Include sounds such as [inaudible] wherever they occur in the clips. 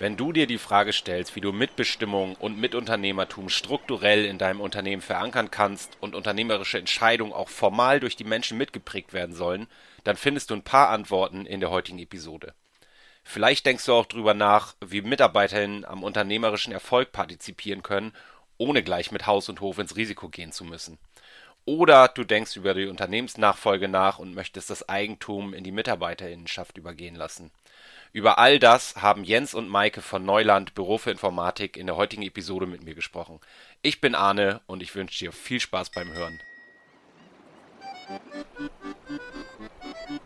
Wenn du dir die Frage stellst, wie du Mitbestimmung und Mitunternehmertum strukturell in deinem Unternehmen verankern kannst und unternehmerische Entscheidungen auch formal durch die Menschen mitgeprägt werden sollen, dann findest du ein paar Antworten in der heutigen Episode. Vielleicht denkst du auch drüber nach, wie Mitarbeiterinnen am unternehmerischen Erfolg partizipieren können, ohne gleich mit Haus und Hof ins Risiko gehen zu müssen. Oder du denkst über die Unternehmensnachfolge nach und möchtest das Eigentum in die Mitarbeiterinnenschaft übergehen lassen. Über all das haben Jens und Maike von Neuland Büro für Informatik in der heutigen Episode mit mir gesprochen. Ich bin Arne und ich wünsche dir viel Spaß beim Hören.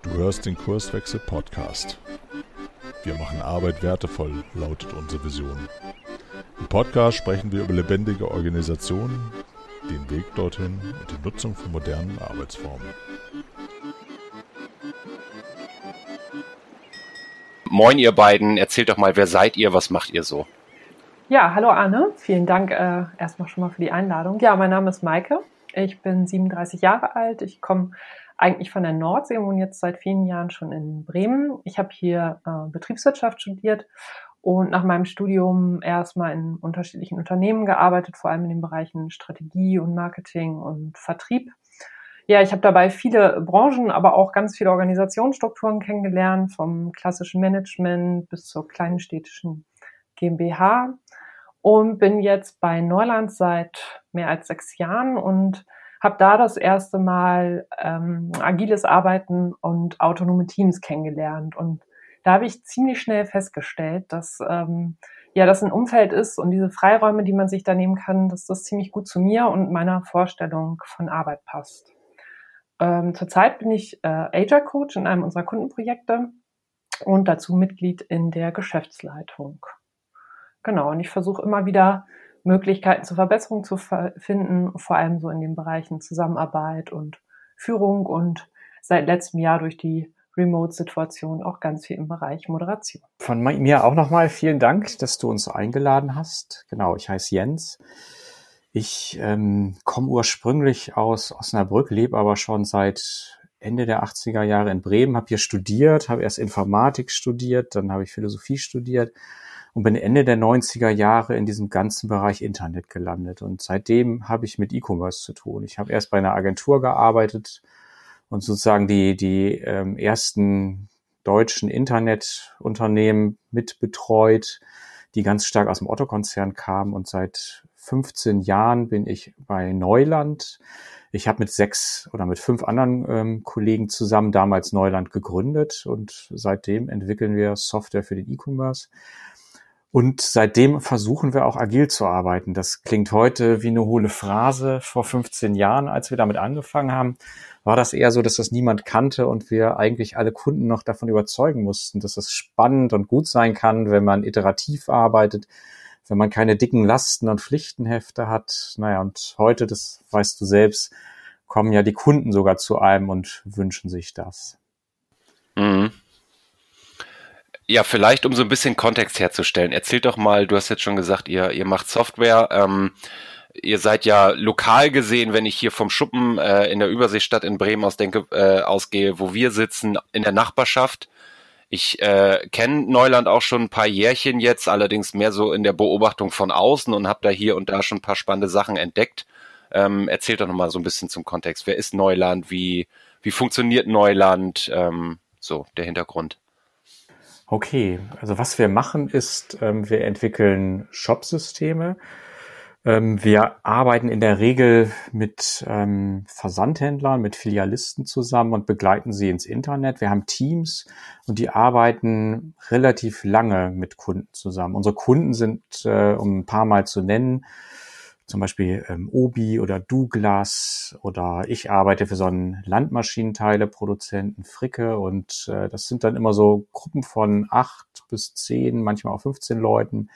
Du hörst den Kurswechsel Podcast. Wir machen Arbeit wertevoll, lautet unsere Vision. Im Podcast sprechen wir über lebendige Organisationen, den Weg dorthin und die Nutzung von modernen Arbeitsformen. Moin, ihr beiden. Erzählt doch mal, wer seid ihr? Was macht ihr so? Ja, hallo Arne. Vielen Dank äh, erstmal schon mal für die Einladung. Ja, mein Name ist Maike. Ich bin 37 Jahre alt. Ich komme eigentlich von der Nordsee und jetzt seit vielen Jahren schon in Bremen. Ich habe hier äh, Betriebswirtschaft studiert und nach meinem Studium erstmal in unterschiedlichen Unternehmen gearbeitet, vor allem in den Bereichen Strategie und Marketing und Vertrieb ja, ich habe dabei viele Branchen, aber auch ganz viele Organisationsstrukturen kennengelernt, vom klassischen Management bis zur kleinen städtischen GmbH und bin jetzt bei Neuland seit mehr als sechs Jahren und habe da das erste Mal ähm, agiles Arbeiten und autonome Teams kennengelernt. Und da habe ich ziemlich schnell festgestellt, dass ähm, ja das ein Umfeld ist und diese Freiräume, die man sich da nehmen kann, dass das ziemlich gut zu mir und meiner Vorstellung von Arbeit passt. Ähm, zurzeit bin ich äh, Agile Coach in einem unserer Kundenprojekte und dazu Mitglied in der Geschäftsleitung. Genau, und ich versuche immer wieder Möglichkeiten zur Verbesserung zu finden, vor allem so in den Bereichen Zusammenarbeit und Führung und seit letztem Jahr durch die Remote-Situation auch ganz viel im Bereich Moderation. Von mir auch nochmal vielen Dank, dass du uns eingeladen hast. Genau, ich heiße Jens. Ich ähm, komme ursprünglich aus Osnabrück, lebe aber schon seit Ende der 80er Jahre in Bremen, habe hier studiert, habe erst Informatik studiert, dann habe ich Philosophie studiert und bin Ende der 90er Jahre in diesem ganzen Bereich Internet gelandet. Und seitdem habe ich mit E-Commerce zu tun. Ich habe erst bei einer Agentur gearbeitet und sozusagen die, die ähm, ersten deutschen Internetunternehmen mit betreut, die ganz stark aus dem Otto-Konzern kamen und seit 15 Jahren bin ich bei Neuland. Ich habe mit sechs oder mit fünf anderen ähm, Kollegen zusammen damals Neuland gegründet und seitdem entwickeln wir Software für den E-Commerce. Und seitdem versuchen wir auch agil zu arbeiten. Das klingt heute wie eine hohle Phrase. Vor 15 Jahren, als wir damit angefangen haben, war das eher so, dass das niemand kannte und wir eigentlich alle Kunden noch davon überzeugen mussten, dass es spannend und gut sein kann, wenn man iterativ arbeitet, wenn man keine dicken Lasten und Pflichtenhefte hat. Naja, und heute, das weißt du selbst, kommen ja die Kunden sogar zu einem und wünschen sich das. Mhm. Ja, vielleicht um so ein bisschen Kontext herzustellen. Erzählt doch mal, du hast jetzt schon gesagt, ihr, ihr macht Software. Ähm, ihr seid ja lokal gesehen, wenn ich hier vom Schuppen äh, in der Überseestadt in Bremen aus denke, äh, ausgehe, wo wir sitzen, in der Nachbarschaft. Ich äh, kenne Neuland auch schon ein paar Jährchen jetzt, allerdings mehr so in der Beobachtung von außen und habe da hier und da schon ein paar spannende Sachen entdeckt. Ähm, erzählt doch nochmal so ein bisschen zum Kontext. Wer ist Neuland? Wie, wie funktioniert Neuland? Ähm, so, der Hintergrund. Okay, also was wir machen ist, ähm, wir entwickeln Shop-Systeme ähm, wir arbeiten in der Regel mit ähm, Versandhändlern, mit Filialisten zusammen und begleiten sie ins Internet. Wir haben Teams und die arbeiten relativ lange mit Kunden zusammen. Unsere Kunden sind, äh, um ein paar Mal zu nennen, zum Beispiel ähm, Obi oder Douglas oder ich arbeite für so einen Landmaschinenteileproduzenten Fricke und äh, das sind dann immer so Gruppen von acht bis zehn, manchmal auch 15 Leuten,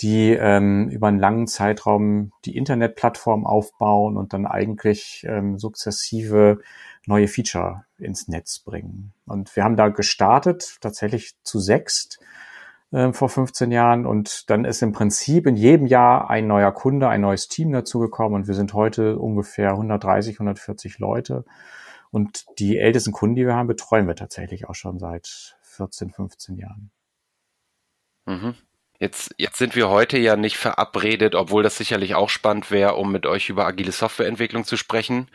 die ähm, über einen langen Zeitraum die Internetplattform aufbauen und dann eigentlich ähm, sukzessive neue Feature ins Netz bringen. Und wir haben da gestartet, tatsächlich zu sechst äh, vor 15 Jahren. Und dann ist im Prinzip in jedem Jahr ein neuer Kunde, ein neues Team dazugekommen. Und wir sind heute ungefähr 130, 140 Leute. Und die ältesten Kunden, die wir haben, betreuen wir tatsächlich auch schon seit 14, 15 Jahren. Mhm. Jetzt, jetzt sind wir heute ja nicht verabredet, obwohl das sicherlich auch spannend wäre, um mit euch über agile Softwareentwicklung zu sprechen,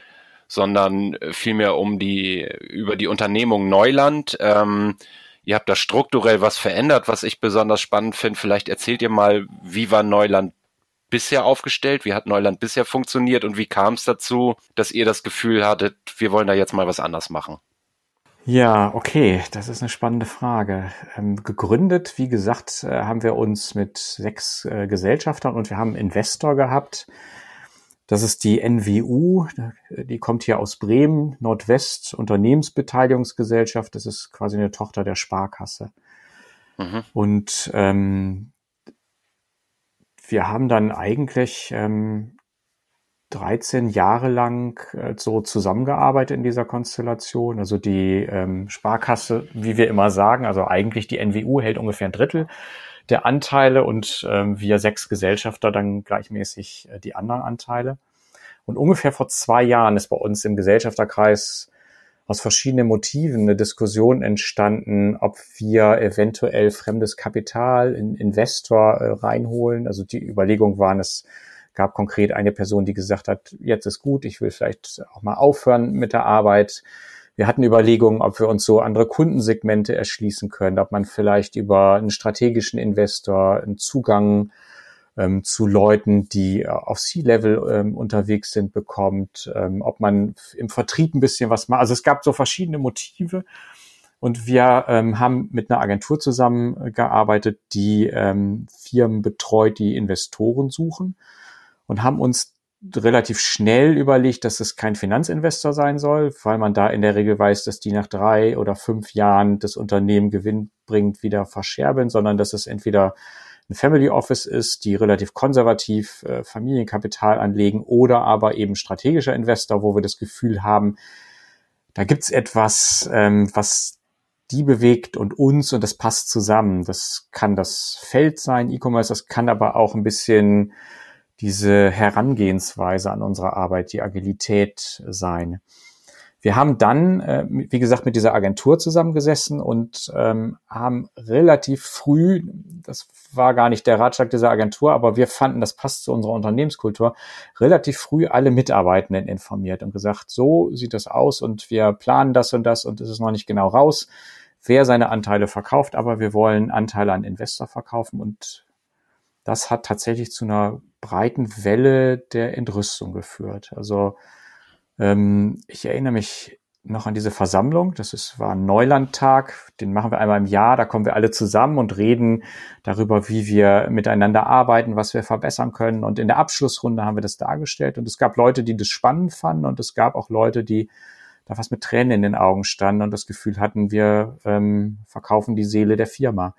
sondern vielmehr um die, über die Unternehmung Neuland. Ähm, ihr habt da strukturell was verändert, was ich besonders spannend finde. Vielleicht erzählt ihr mal, wie war Neuland bisher aufgestellt? Wie hat Neuland bisher funktioniert und wie kam es dazu, dass ihr das Gefühl hattet, wir wollen da jetzt mal was anders machen? Ja, okay, das ist eine spannende Frage. Ähm, gegründet, wie gesagt, äh, haben wir uns mit sechs äh, Gesellschaftern und wir haben einen Investor gehabt. Das ist die NWU, die kommt hier aus Bremen, Nordwest Unternehmensbeteiligungsgesellschaft. Das ist quasi eine Tochter der Sparkasse. Mhm. Und ähm, wir haben dann eigentlich ähm, 13 Jahre lang äh, so zusammengearbeitet in dieser Konstellation. Also die ähm, Sparkasse, wie wir immer sagen, also eigentlich die NWU hält ungefähr ein Drittel der Anteile und ähm, wir sechs Gesellschafter dann gleichmäßig äh, die anderen Anteile. Und ungefähr vor zwei Jahren ist bei uns im Gesellschafterkreis aus verschiedenen Motiven eine Diskussion entstanden, ob wir eventuell fremdes Kapital in Investor äh, reinholen. Also die Überlegung waren, es gab konkret eine Person, die gesagt hat, jetzt ist gut, ich will vielleicht auch mal aufhören mit der Arbeit. Wir hatten Überlegungen, ob wir uns so andere Kundensegmente erschließen können, ob man vielleicht über einen strategischen Investor einen Zugang ähm, zu Leuten, die äh, auf C-Level ähm, unterwegs sind, bekommt, ähm, ob man im Vertrieb ein bisschen was macht. Also es gab so verschiedene Motive. Und wir ähm, haben mit einer Agentur zusammengearbeitet, die ähm, Firmen betreut, die Investoren suchen und haben uns relativ schnell überlegt, dass es kein Finanzinvestor sein soll, weil man da in der Regel weiß, dass die nach drei oder fünf Jahren das Unternehmen Gewinn bringt, wieder verscherbeln, sondern dass es entweder ein Family Office ist, die relativ konservativ äh, Familienkapital anlegen oder aber eben strategischer Investor, wo wir das Gefühl haben, da gibt's etwas, ähm, was die bewegt und uns und das passt zusammen. Das kann das Feld sein, E-Commerce, das kann aber auch ein bisschen diese Herangehensweise an unsere Arbeit, die Agilität sein. Wir haben dann, äh, wie gesagt, mit dieser Agentur zusammengesessen und ähm, haben relativ früh, das war gar nicht der Ratschlag dieser Agentur, aber wir fanden, das passt zu unserer Unternehmenskultur, relativ früh alle Mitarbeitenden informiert und gesagt, so sieht das aus und wir planen das und das und es ist noch nicht genau raus, wer seine Anteile verkauft, aber wir wollen Anteile an Investor verkaufen und das hat tatsächlich zu einer breiten Welle der Entrüstung geführt. Also ähm, ich erinnere mich noch an diese Versammlung. Das ist, war ein Neulandtag. Den machen wir einmal im Jahr. Da kommen wir alle zusammen und reden darüber, wie wir miteinander arbeiten, was wir verbessern können. Und in der Abschlussrunde haben wir das dargestellt. Und es gab Leute, die das spannend fanden. Und es gab auch Leute, die da fast mit Tränen in den Augen standen und das Gefühl hatten, wir ähm, verkaufen die Seele der Firma.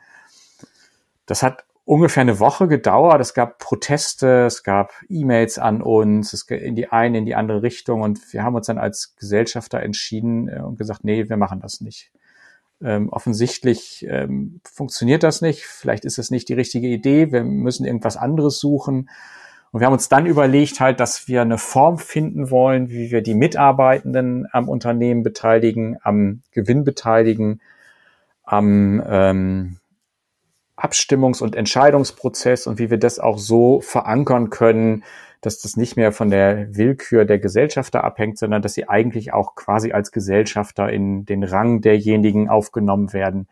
Das hat ungefähr eine Woche gedauert. Es gab Proteste, es gab E-Mails an uns, es in die eine, in die andere Richtung. Und wir haben uns dann als Gesellschafter entschieden äh, und gesagt, nee, wir machen das nicht. Ähm, offensichtlich ähm, funktioniert das nicht. Vielleicht ist es nicht die richtige Idee. Wir müssen irgendwas anderes suchen. Und wir haben uns dann überlegt halt, dass wir eine Form finden wollen, wie wir die Mitarbeitenden am Unternehmen beteiligen, am Gewinn beteiligen, am ähm, Abstimmungs- und Entscheidungsprozess und wie wir das auch so verankern können, dass das nicht mehr von der Willkür der Gesellschafter abhängt, sondern dass sie eigentlich auch quasi als Gesellschafter in den Rang derjenigen aufgenommen werden,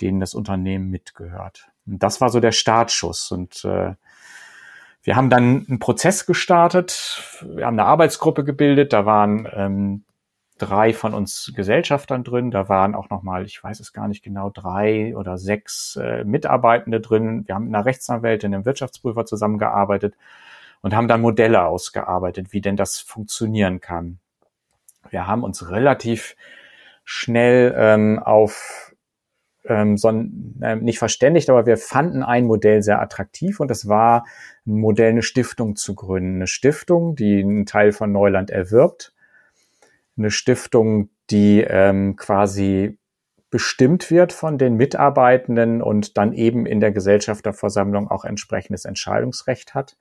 denen das Unternehmen mitgehört. Und das war so der Startschuss. Und äh, wir haben dann einen Prozess gestartet, wir haben eine Arbeitsgruppe gebildet, da waren ähm, drei von uns Gesellschaftern drin. Da waren auch nochmal, ich weiß es gar nicht genau, drei oder sechs äh, Mitarbeitende drin. Wir haben mit einer Rechtsanwältin, einem Wirtschaftsprüfer zusammengearbeitet und haben dann Modelle ausgearbeitet, wie denn das funktionieren kann. Wir haben uns relativ schnell ähm, auf ähm, so ein, äh, nicht verständigt, aber wir fanden ein Modell sehr attraktiv und das war ein Modell, eine Stiftung zu gründen. Eine Stiftung, die einen Teil von Neuland erwirbt eine Stiftung, die ähm, quasi bestimmt wird von den Mitarbeitenden und dann eben in der Gesellschafterversammlung auch entsprechendes Entscheidungsrecht hat.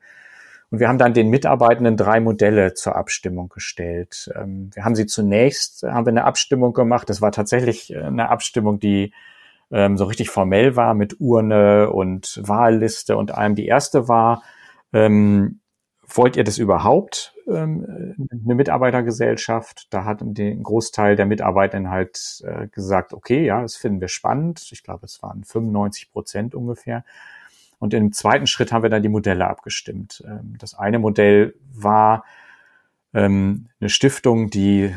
Und wir haben dann den Mitarbeitenden drei Modelle zur Abstimmung gestellt. Ähm, wir haben sie zunächst, haben wir eine Abstimmung gemacht. Das war tatsächlich äh, eine Abstimmung, die ähm, so richtig formell war mit Urne und Wahlliste und allem. Die erste war, ähm, wollt ihr das überhaupt, ähm, eine Mitarbeitergesellschaft? Da hat ein Großteil der Mitarbeitenden halt äh, gesagt, okay, ja, das finden wir spannend. Ich glaube, es waren 95 Prozent ungefähr. Und im zweiten Schritt haben wir dann die Modelle abgestimmt. Ähm, das eine Modell war ähm, eine Stiftung, die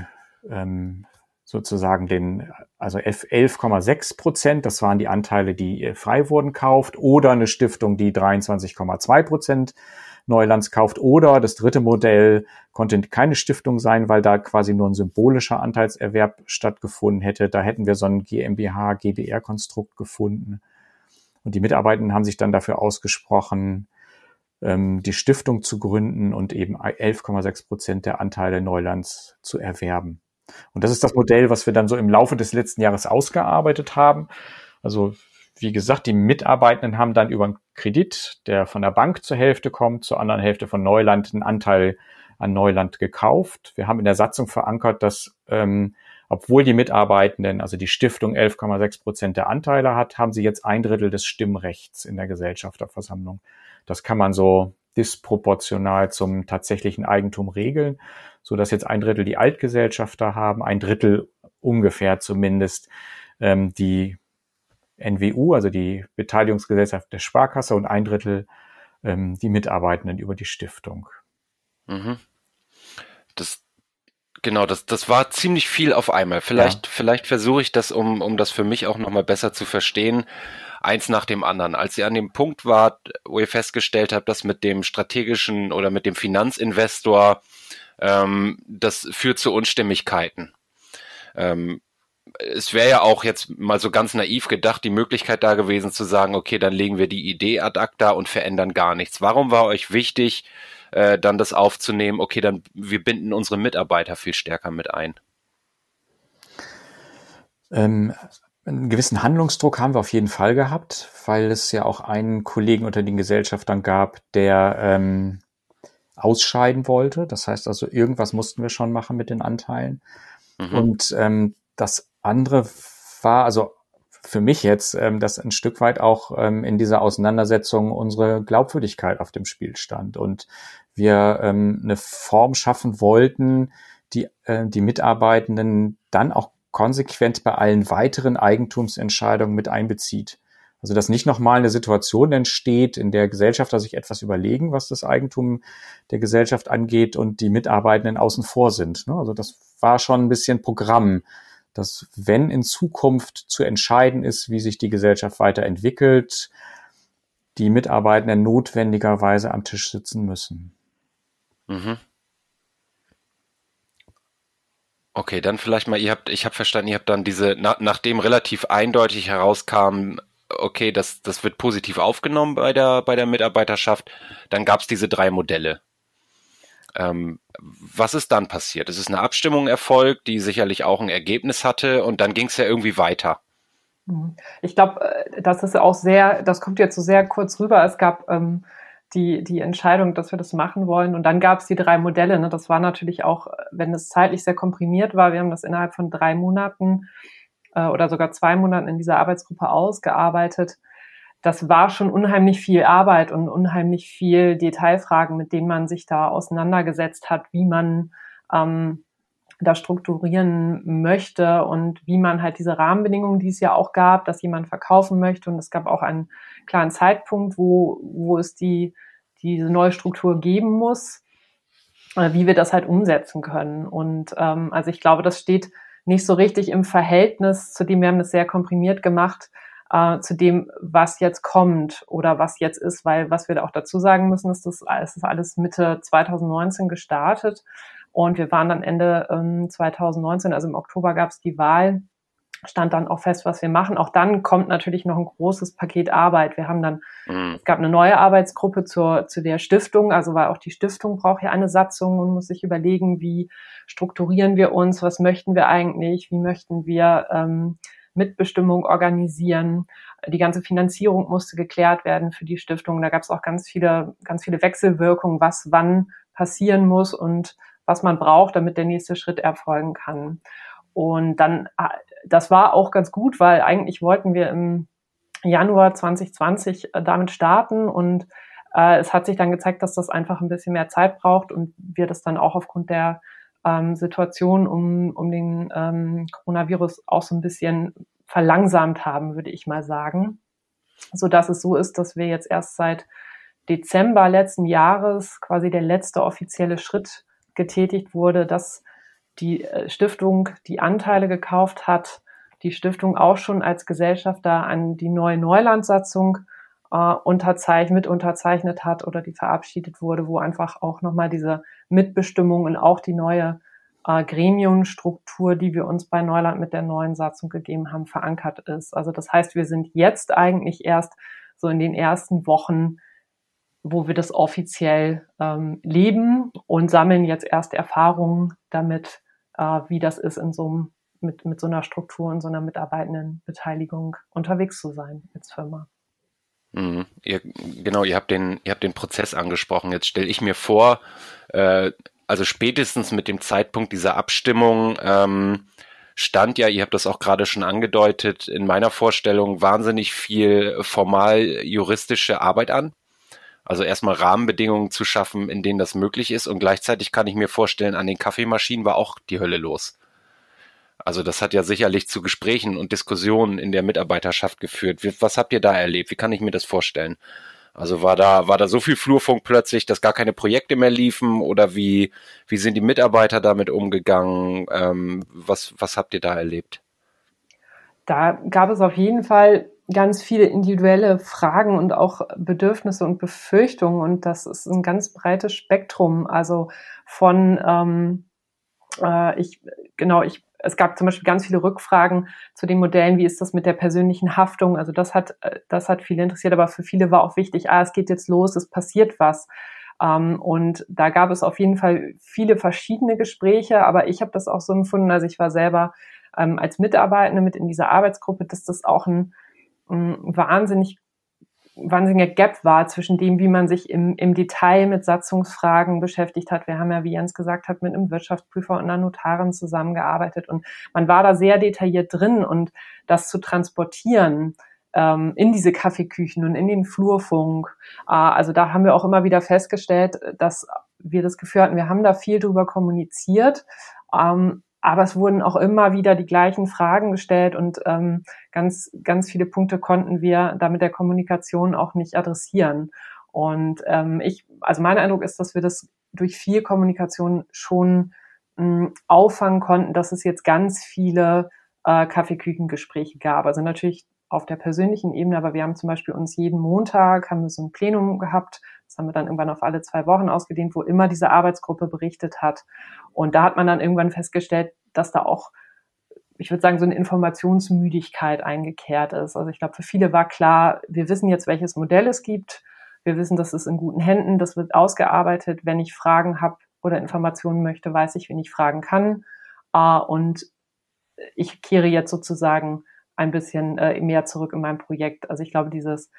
ähm, sozusagen den, also 11,6 Prozent, das waren die Anteile, die frei wurden, kauft, oder eine Stiftung, die 23,2 Prozent Neulands kauft, oder das dritte Modell konnte keine Stiftung sein, weil da quasi nur ein symbolischer Anteilserwerb stattgefunden hätte. Da hätten wir so ein GmbH, GBR-Konstrukt gefunden. Und die Mitarbeitenden haben sich dann dafür ausgesprochen, ähm, die Stiftung zu gründen und eben 11,6 Prozent der Anteile Neulands zu erwerben. Und das ist das Modell, was wir dann so im Laufe des letzten Jahres ausgearbeitet haben. Also wie gesagt, die Mitarbeitenden haben dann über einen Kredit, der von der Bank zur Hälfte kommt, zur anderen Hälfte von Neuland einen Anteil an Neuland gekauft. Wir haben in der Satzung verankert, dass ähm, obwohl die Mitarbeitenden, also die Stiftung 11,6 Prozent der Anteile hat, haben sie jetzt ein Drittel des Stimmrechts in der Gesellschafterversammlung. Das kann man so disproportional zum tatsächlichen Eigentum regeln, so dass jetzt ein Drittel die Altgesellschafter haben, ein Drittel ungefähr zumindest ähm, die NWU, also die Beteiligungsgesellschaft der Sparkasse und ein Drittel ähm, die Mitarbeitenden über die Stiftung. Mhm. Das Genau, das, das war ziemlich viel auf einmal. Vielleicht, ja. vielleicht versuche ich das, um, um das für mich auch nochmal besser zu verstehen, eins nach dem anderen. Als ihr an dem Punkt wart, wo ihr festgestellt habt, dass mit dem strategischen oder mit dem Finanzinvestor ähm, das führt zu Unstimmigkeiten. Ähm, es wäre ja auch jetzt mal so ganz naiv gedacht, die Möglichkeit da gewesen zu sagen, okay, dann legen wir die Idee ad acta und verändern gar nichts. Warum war euch wichtig, äh, dann das aufzunehmen, okay, dann wir binden unsere Mitarbeiter viel stärker mit ein? Ähm, einen gewissen Handlungsdruck haben wir auf jeden Fall gehabt, weil es ja auch einen Kollegen unter den Gesellschaftern gab, der ähm, ausscheiden wollte. Das heißt also, irgendwas mussten wir schon machen mit den Anteilen. Mhm. Und ähm, das andere war, also für mich jetzt, ähm, dass ein Stück weit auch ähm, in dieser Auseinandersetzung unsere Glaubwürdigkeit auf dem Spiel stand und wir ähm, eine Form schaffen wollten, die äh, die Mitarbeitenden dann auch konsequent bei allen weiteren Eigentumsentscheidungen mit einbezieht. Also dass nicht nochmal eine Situation entsteht, in der Gesellschafter sich etwas überlegen, was das Eigentum der Gesellschaft angeht und die Mitarbeitenden außen vor sind. Ne? Also das war schon ein bisschen Programm, dass wenn in Zukunft zu entscheiden ist, wie sich die Gesellschaft weiterentwickelt, die Mitarbeitenden notwendigerweise am Tisch sitzen müssen. Mhm. Okay, dann vielleicht mal, ihr habt, ich habe verstanden, ihr habt dann diese, na, nachdem relativ eindeutig herauskam, okay, das, das wird positiv aufgenommen bei der, bei der Mitarbeiterschaft, dann gab es diese drei Modelle. Ähm, was ist dann passiert? Es ist eine Abstimmung erfolgt, die sicherlich auch ein Ergebnis hatte und dann ging es ja irgendwie weiter. Mhm. Ich glaube, äh, das ist auch sehr, das kommt jetzt so sehr kurz rüber. Es gab ähm, die, die Entscheidung, dass wir das machen wollen. Und dann gab es die drei Modelle. Ne? Das war natürlich auch, wenn es zeitlich sehr komprimiert war, wir haben das innerhalb von drei Monaten äh, oder sogar zwei Monaten in dieser Arbeitsgruppe ausgearbeitet. Das war schon unheimlich viel Arbeit und unheimlich viel Detailfragen, mit denen man sich da auseinandergesetzt hat, wie man ähm, da strukturieren möchte und wie man halt diese Rahmenbedingungen, die es ja auch gab, dass jemand verkaufen möchte. Und es gab auch einen klaren Zeitpunkt, wo, wo es die, diese neue Struktur geben muss, äh, wie wir das halt umsetzen können. Und ähm, also ich glaube, das steht nicht so richtig im Verhältnis zu dem, wir haben das sehr komprimiert gemacht, äh, zu dem, was jetzt kommt oder was jetzt ist, weil was wir da auch dazu sagen müssen, ist, das, es ist alles Mitte 2019 gestartet und wir waren dann Ende ähm, 2019, also im Oktober gab es die Wahl, stand dann auch fest, was wir machen. Auch dann kommt natürlich noch ein großes Paket Arbeit. Wir haben dann, mhm. es gab eine neue Arbeitsgruppe zur, zu der Stiftung, also weil auch die Stiftung braucht ja eine Satzung und muss sich überlegen, wie strukturieren wir uns, was möchten wir eigentlich, wie möchten wir ähm, Mitbestimmung organisieren. Die ganze Finanzierung musste geklärt werden für die Stiftung. Da gab es auch ganz viele, ganz viele Wechselwirkungen, was wann passieren muss und was man braucht, damit der nächste Schritt erfolgen kann. Und dann das war auch ganz gut, weil eigentlich wollten wir im Januar 2020 äh, damit starten und äh, es hat sich dann gezeigt, dass das einfach ein bisschen mehr Zeit braucht und wir das dann auch aufgrund der ähm, Situation um, um den ähm, Coronavirus auch so ein bisschen verlangsamt haben, würde ich mal sagen. So dass es so ist, dass wir jetzt erst seit Dezember letzten Jahres quasi der letzte offizielle Schritt getätigt wurde, dass die äh, Stiftung die Anteile gekauft hat, die Stiftung auch schon als Gesellschafter an die neue Neulandsatzung äh, unterzeichnet, mit unterzeichnet hat oder die verabschiedet wurde, wo einfach auch nochmal diese Mitbestimmung und auch die neue äh, Gremienstruktur, die wir uns bei Neuland mit der neuen Satzung gegeben haben, verankert ist. Also das heißt, wir sind jetzt eigentlich erst so in den ersten Wochen, wo wir das offiziell ähm, leben und sammeln jetzt erst Erfahrungen damit, äh, wie das ist, in so einem, mit, mit so einer Struktur und so einer Mitarbeitendenbeteiligung unterwegs zu sein als Firma. Mhm. Ihr, genau, ihr habt den, ihr habt den Prozess angesprochen. Jetzt stelle ich mir vor, äh, also spätestens mit dem Zeitpunkt dieser Abstimmung ähm, stand ja, ihr habt das auch gerade schon angedeutet, in meiner Vorstellung wahnsinnig viel formal juristische Arbeit an. Also erstmal Rahmenbedingungen zu schaffen, in denen das möglich ist. Und gleichzeitig kann ich mir vorstellen, an den Kaffeemaschinen war auch die Hölle los. Also das hat ja sicherlich zu Gesprächen und Diskussionen in der Mitarbeiterschaft geführt. Was habt ihr da erlebt? Wie kann ich mir das vorstellen? Also war da, war da so viel Flurfunk plötzlich, dass gar keine Projekte mehr liefen oder wie, wie sind die Mitarbeiter damit umgegangen? Ähm, was, was habt ihr da erlebt? Da gab es auf jeden Fall ganz viele individuelle Fragen und auch Bedürfnisse und Befürchtungen und das ist ein ganz breites Spektrum. Also von ähm, äh, ich genau ich es gab zum Beispiel ganz viele Rückfragen zu den Modellen, wie ist das mit der persönlichen Haftung? Also das hat, äh, das hat viele interessiert, aber für viele war auch wichtig, ah, es geht jetzt los, es passiert was. Ähm, und da gab es auf jeden Fall viele verschiedene Gespräche, aber ich habe das auch so empfunden, also ich war selber ähm, als Mitarbeitende mit in dieser Arbeitsgruppe, dass das auch ein, ein wahnsinnig wahnsinniger Gap war zwischen dem, wie man sich im, im Detail mit Satzungsfragen beschäftigt hat. Wir haben ja, wie Jens gesagt hat, mit einem Wirtschaftsprüfer und einer Notarin zusammengearbeitet und man war da sehr detailliert drin und das zu transportieren ähm, in diese Kaffeeküchen und in den Flurfunk. Äh, also da haben wir auch immer wieder festgestellt, dass wir das Gefühl hatten, wir haben da viel drüber kommuniziert, ähm, aber es wurden auch immer wieder die gleichen Fragen gestellt und ähm, ganz, ganz viele Punkte konnten wir da mit der Kommunikation auch nicht adressieren. Und ähm, ich, also mein Eindruck ist, dass wir das durch viel Kommunikation schon mh, auffangen konnten, dass es jetzt ganz viele äh, Kaffeeküchengespräche gab. Also natürlich auf der persönlichen Ebene, aber wir haben zum Beispiel uns jeden Montag haben wir so ein Plenum gehabt, das haben wir dann irgendwann auf alle zwei Wochen ausgedehnt, wo immer diese Arbeitsgruppe berichtet hat. Und da hat man dann irgendwann festgestellt, dass da auch, ich würde sagen, so eine Informationsmüdigkeit eingekehrt ist. Also ich glaube, für viele war klar, wir wissen jetzt, welches Modell es gibt. Wir wissen, das ist in guten Händen, das wird ausgearbeitet. Wenn ich Fragen habe oder Informationen möchte, weiß ich, wen ich fragen kann. Äh, und ich kehre jetzt sozusagen ein bisschen äh, mehr zurück in mein Projekt. Also ich glaube, dieses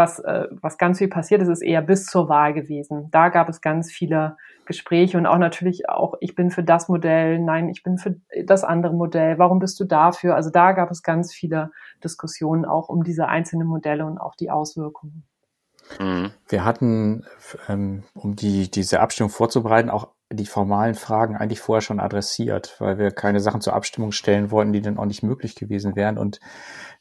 was, äh, was ganz viel passiert ist, ist eher bis zur Wahl gewesen. Da gab es ganz viele Gespräche und auch natürlich auch, ich bin für das Modell, nein, ich bin für das andere Modell, warum bist du dafür? Also da gab es ganz viele Diskussionen auch um diese einzelnen Modelle und auch die Auswirkungen. Mhm. Wir hatten, ähm, um die, diese Abstimmung vorzubereiten, auch die formalen Fragen eigentlich vorher schon adressiert, weil wir keine Sachen zur Abstimmung stellen wollten, die dann auch nicht möglich gewesen wären. Und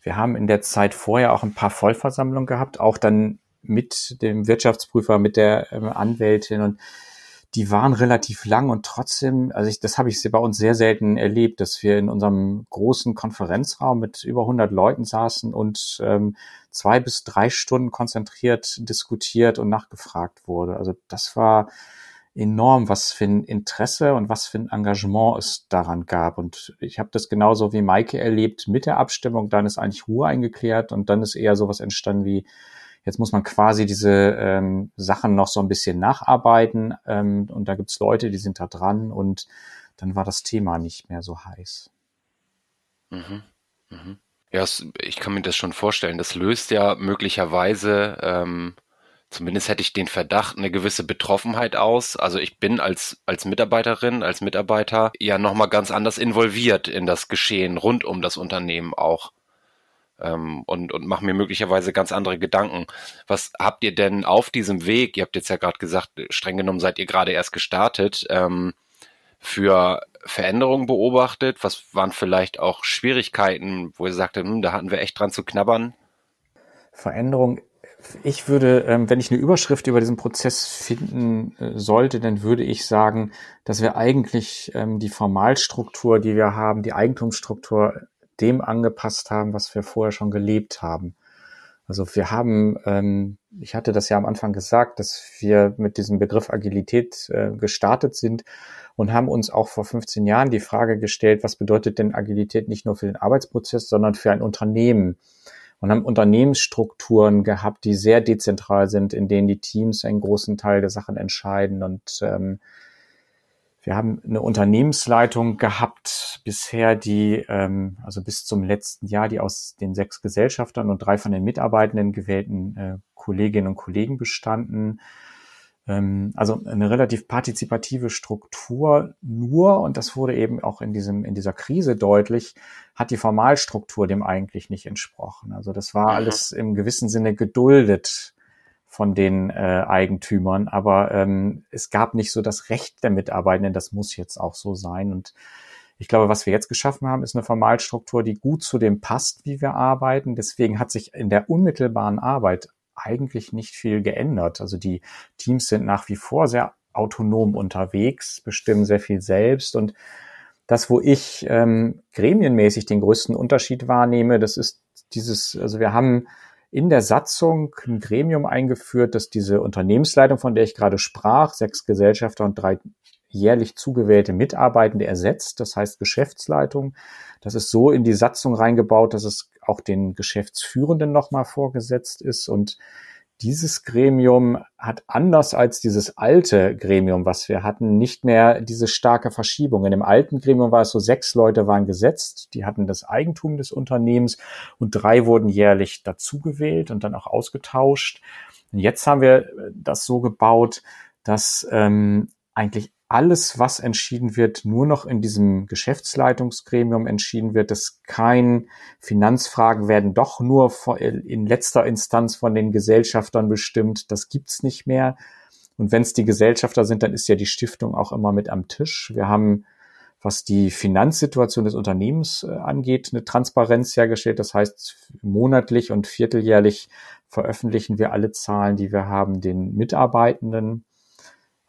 wir haben in der Zeit vorher auch ein paar Vollversammlungen gehabt, auch dann mit dem Wirtschaftsprüfer, mit der ähm, Anwältin und die waren relativ lang und trotzdem, also ich, das habe ich bei uns sehr selten erlebt, dass wir in unserem großen Konferenzraum mit über 100 Leuten saßen und ähm, zwei bis drei Stunden konzentriert diskutiert und nachgefragt wurde. Also das war enorm, was für ein Interesse und was für ein Engagement es daran gab. Und ich habe das genauso wie Maike erlebt mit der Abstimmung. Dann ist eigentlich Ruhe eingeklärt und dann ist eher sowas entstanden wie, jetzt muss man quasi diese ähm, Sachen noch so ein bisschen nacharbeiten. Ähm, und da gibt's Leute, die sind da dran und dann war das Thema nicht mehr so heiß. Mhm. Mhm. Ja, ich kann mir das schon vorstellen. Das löst ja möglicherweise ähm, zumindest hätte ich den Verdacht, eine gewisse Betroffenheit aus. Also ich bin als, als Mitarbeiterin, als Mitarbeiter ja nochmal ganz anders involviert in das Geschehen rund um das Unternehmen auch. Ähm, und, und mache mir möglicherweise ganz andere Gedanken. Was habt ihr denn auf diesem Weg, ihr habt jetzt ja gerade gesagt, streng genommen seid ihr gerade erst gestartet, ähm, für Veränderungen beobachtet? Was waren vielleicht auch Schwierigkeiten, wo ihr sagtet, hm, da hatten wir echt dran zu knabbern? Veränderung. Ich würde, ähm, wenn ich eine Überschrift über diesen Prozess finden äh, sollte, dann würde ich sagen, dass wir eigentlich ähm, die Formalstruktur, die wir haben, die Eigentumsstruktur dem angepasst haben, was wir vorher schon gelebt haben. Also wir haben, ähm, ich hatte das ja am Anfang gesagt, dass wir mit diesem Begriff Agilität äh, gestartet sind und haben uns auch vor 15 Jahren die Frage gestellt, was bedeutet denn Agilität nicht nur für den Arbeitsprozess, sondern für ein Unternehmen? Und haben Unternehmensstrukturen gehabt, die sehr dezentral sind, in denen die Teams einen großen Teil der Sachen entscheiden. Und ähm, wir haben eine Unternehmensleitung gehabt bisher, die, ähm, also bis zum letzten Jahr, die aus den sechs Gesellschaftern und drei von den Mitarbeitenden gewählten äh, Kolleginnen und Kollegen bestanden also eine relativ partizipative Struktur nur, und das wurde eben auch in diesem, in dieser Krise deutlich, hat die Formalstruktur dem eigentlich nicht entsprochen. Also das war mhm. alles im gewissen Sinne geduldet von den äh, Eigentümern, aber ähm, es gab nicht so das Recht der Mitarbeitenden, das muss jetzt auch so sein. Und ich glaube, was wir jetzt geschaffen haben, ist eine Formalstruktur, die gut zu dem passt, wie wir arbeiten. Deswegen hat sich in der unmittelbaren Arbeit eigentlich nicht viel geändert. Also die Teams sind nach wie vor sehr autonom unterwegs, bestimmen sehr viel selbst und das, wo ich ähm, gremienmäßig den größten Unterschied wahrnehme, das ist dieses, also wir haben in der Satzung ein Gremium eingeführt, das diese Unternehmensleitung, von der ich gerade sprach, sechs Gesellschafter und drei jährlich zugewählte Mitarbeitende ersetzt, das heißt Geschäftsleitung. Das ist so in die Satzung reingebaut, dass es auch den Geschäftsführenden nochmal vorgesetzt ist. Und dieses Gremium hat anders als dieses alte Gremium, was wir hatten, nicht mehr diese starke Verschiebung. In dem alten Gremium war es so, sechs Leute waren gesetzt, die hatten das Eigentum des Unternehmens und drei wurden jährlich dazugewählt und dann auch ausgetauscht. Und jetzt haben wir das so gebaut, dass ähm, eigentlich alles, was entschieden wird, nur noch in diesem Geschäftsleitungsgremium entschieden wird, dass kein Finanzfragen werden doch nur in letzter Instanz von den Gesellschaftern bestimmt. Das gibt's nicht mehr. Und wenn es die Gesellschafter sind, dann ist ja die Stiftung auch immer mit am Tisch. Wir haben, was die Finanzsituation des Unternehmens äh, angeht, eine Transparenz hergestellt. Das heißt, monatlich und vierteljährlich veröffentlichen wir alle Zahlen, die wir haben, den Mitarbeitenden.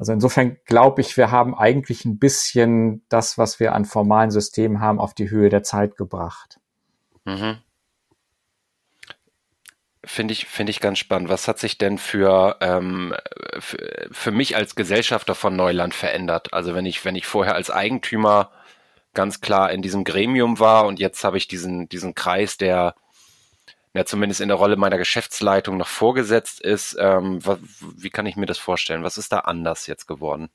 Also insofern glaube ich, wir haben eigentlich ein bisschen das, was wir an formalen Systemen haben, auf die Höhe der Zeit gebracht. Mhm. Finde ich, finde ich ganz spannend. Was hat sich denn für, ähm, für, für mich als Gesellschafter von Neuland verändert? Also wenn ich, wenn ich vorher als Eigentümer ganz klar in diesem Gremium war und jetzt habe ich diesen, diesen Kreis der, ja zumindest in der Rolle meiner Geschäftsleitung noch vorgesetzt ist. Ähm, wie kann ich mir das vorstellen? Was ist da anders jetzt geworden?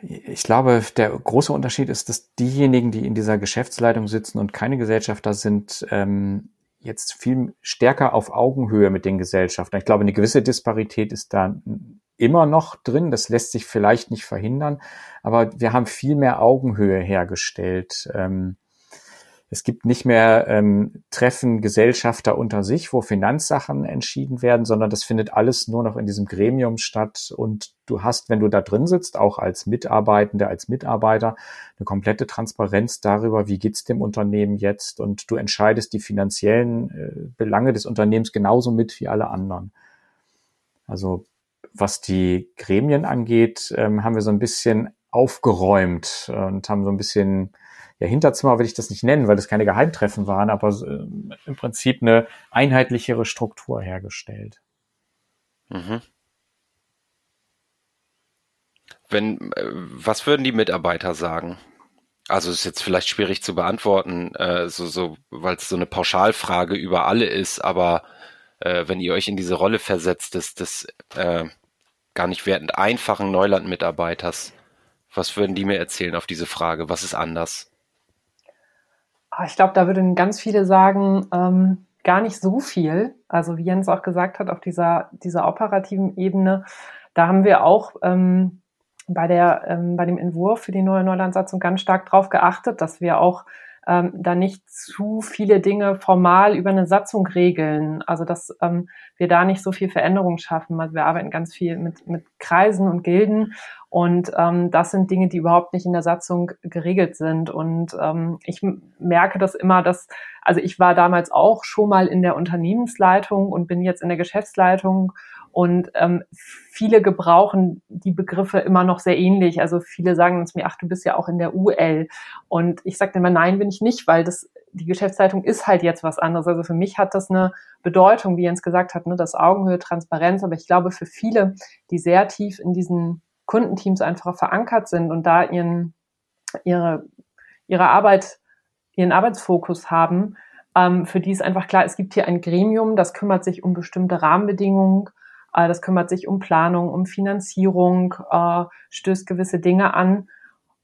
Ich glaube, der große Unterschied ist, dass diejenigen, die in dieser Geschäftsleitung sitzen und keine Gesellschafter sind, ähm, jetzt viel stärker auf Augenhöhe mit den Gesellschaftern. Ich glaube, eine gewisse Disparität ist da immer noch drin. Das lässt sich vielleicht nicht verhindern, aber wir haben viel mehr Augenhöhe hergestellt. Ähm, es gibt nicht mehr ähm, Treffen Gesellschafter unter sich, wo Finanzsachen entschieden werden, sondern das findet alles nur noch in diesem Gremium statt. Und du hast, wenn du da drin sitzt, auch als Mitarbeitende, als Mitarbeiter, eine komplette Transparenz darüber, wie geht's dem Unternehmen jetzt. Und du entscheidest die finanziellen äh, Belange des Unternehmens genauso mit wie alle anderen. Also was die Gremien angeht, ähm, haben wir so ein bisschen aufgeräumt und haben so ein bisschen ja, Hinterzimmer will ich das nicht nennen, weil das keine Geheimtreffen waren, aber äh, im Prinzip eine einheitlichere Struktur hergestellt. Mhm. Wenn, äh, was würden die Mitarbeiter sagen? Also ist jetzt vielleicht schwierig zu beantworten, äh, so, so, weil es so eine Pauschalfrage über alle ist, aber äh, wenn ihr euch in diese Rolle versetzt, des, des äh, gar nicht wertend einfachen Neuland-Mitarbeiters, was würden die mir erzählen auf diese Frage? Was ist anders? Ah, ich glaube, da würden ganz viele sagen, ähm, gar nicht so viel. Also wie Jens auch gesagt hat, auf dieser, dieser operativen Ebene, da haben wir auch ähm, bei, der, ähm, bei dem Entwurf für die neue Neulandsatzung ganz stark darauf geachtet, dass wir auch ähm, da nicht zu viele Dinge formal über eine Satzung regeln. Also dass ähm, wir da nicht so viel Veränderung schaffen. Also wir arbeiten ganz viel mit, mit Kreisen und Gilden und ähm, das sind Dinge, die überhaupt nicht in der Satzung geregelt sind. Und ähm, ich merke das immer, dass, also ich war damals auch schon mal in der Unternehmensleitung und bin jetzt in der Geschäftsleitung und ähm, viele gebrauchen die Begriffe immer noch sehr ähnlich. Also viele sagen uns mir, ach, du bist ja auch in der UL. Und ich sage immer, nein, bin ich nicht, weil das, die Geschäftsleitung ist halt jetzt was anderes. Also für mich hat das eine Bedeutung, wie Jens gesagt hat, ne, das Augenhöhe, Transparenz. Aber ich glaube, für viele, die sehr tief in diesen Kundenteams einfach verankert sind und da ihren, ihre, ihre Arbeit, ihren Arbeitsfokus haben, ähm, für die ist einfach klar, es gibt hier ein Gremium, das kümmert sich um bestimmte Rahmenbedingungen das kümmert sich um Planung, um Finanzierung, äh, stößt gewisse Dinge an.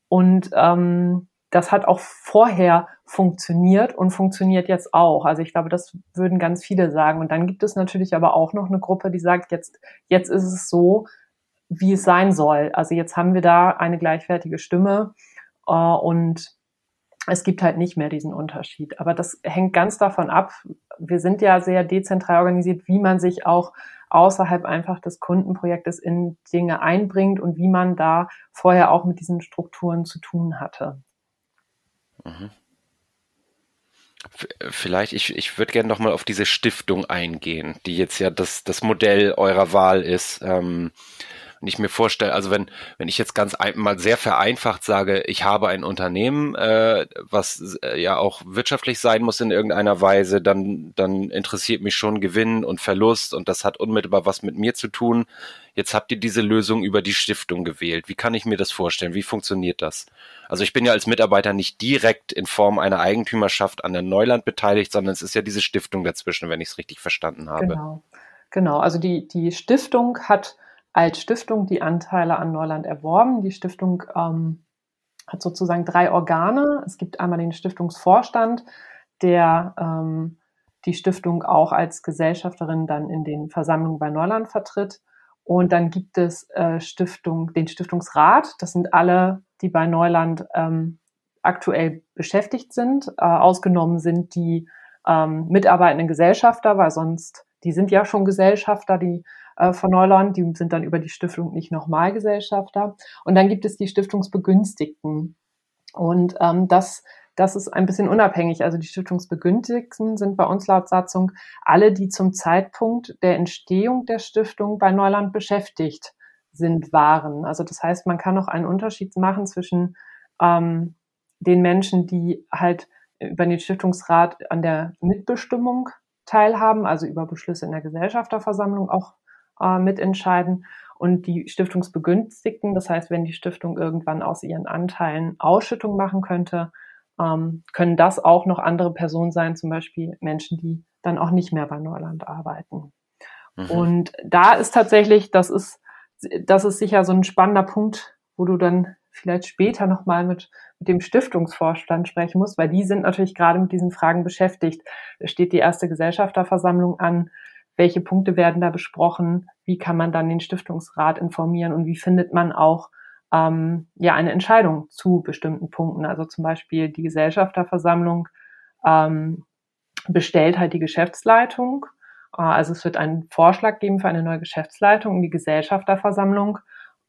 Und ähm, das hat auch vorher funktioniert und funktioniert jetzt auch. Also ich glaube, das würden ganz viele sagen. Und dann gibt es natürlich aber auch noch eine Gruppe, die sagt, jetzt, jetzt ist es so, wie es sein soll. Also jetzt haben wir da eine gleichwertige Stimme äh, und es gibt halt nicht mehr diesen Unterschied. Aber das hängt ganz davon ab. Wir sind ja sehr dezentral organisiert, wie man sich auch außerhalb einfach des Kundenprojektes in Dinge einbringt und wie man da vorher auch mit diesen Strukturen zu tun hatte. Mhm. Vielleicht, ich, ich würde gerne nochmal auf diese Stiftung eingehen, die jetzt ja das, das Modell eurer Wahl ist. Ähm, wenn ich mir vorstelle, also wenn, wenn ich jetzt ganz ein, mal sehr vereinfacht sage, ich habe ein Unternehmen, äh, was äh, ja auch wirtschaftlich sein muss in irgendeiner Weise, dann, dann interessiert mich schon Gewinn und Verlust und das hat unmittelbar was mit mir zu tun. Jetzt habt ihr diese Lösung über die Stiftung gewählt. Wie kann ich mir das vorstellen? Wie funktioniert das? Also ich bin ja als Mitarbeiter nicht direkt in Form einer Eigentümerschaft an der Neuland beteiligt, sondern es ist ja diese Stiftung dazwischen, wenn ich es richtig verstanden habe. Genau. Genau, also die, die Stiftung hat als Stiftung die Anteile an Neuland erworben. Die Stiftung ähm, hat sozusagen drei Organe. Es gibt einmal den Stiftungsvorstand, der ähm, die Stiftung auch als Gesellschafterin dann in den Versammlungen bei Neuland vertritt. Und dann gibt es äh, Stiftung, den Stiftungsrat. Das sind alle, die bei Neuland ähm, aktuell beschäftigt sind. Äh, ausgenommen sind die ähm, mitarbeitenden Gesellschafter, weil sonst, die sind ja schon Gesellschafter, die äh, von Neuland, die sind dann über die Stiftung nicht nochmal Gesellschafter. Und dann gibt es die Stiftungsbegünstigten. Und ähm, das, das ist ein bisschen unabhängig. Also die Stiftungsbegünstigten sind bei uns laut Satzung alle, die zum Zeitpunkt der Entstehung der Stiftung bei Neuland beschäftigt sind, waren. Also das heißt, man kann noch einen Unterschied machen zwischen ähm, den Menschen, die halt über den Stiftungsrat an der Mitbestimmung teilhaben, also über Beschlüsse in der Gesellschafterversammlung auch äh, mitentscheiden. Und die Stiftungsbegünstigten, das heißt, wenn die Stiftung irgendwann aus ihren Anteilen Ausschüttung machen könnte, ähm, können das auch noch andere Personen sein, zum Beispiel Menschen, die dann auch nicht mehr bei Neuland arbeiten. Mhm. Und da ist tatsächlich, das ist, das ist sicher so ein spannender Punkt, wo du dann vielleicht später nochmal mit, mit dem Stiftungsvorstand sprechen musst, weil die sind natürlich gerade mit diesen Fragen beschäftigt. Es steht die erste Gesellschafterversammlung an welche Punkte werden da besprochen, wie kann man dann den Stiftungsrat informieren und wie findet man auch ähm, ja eine Entscheidung zu bestimmten Punkten. Also zum Beispiel die Gesellschafterversammlung ähm, bestellt halt die Geschäftsleitung. Äh, also es wird einen Vorschlag geben für eine neue Geschäftsleitung und die Gesellschafterversammlung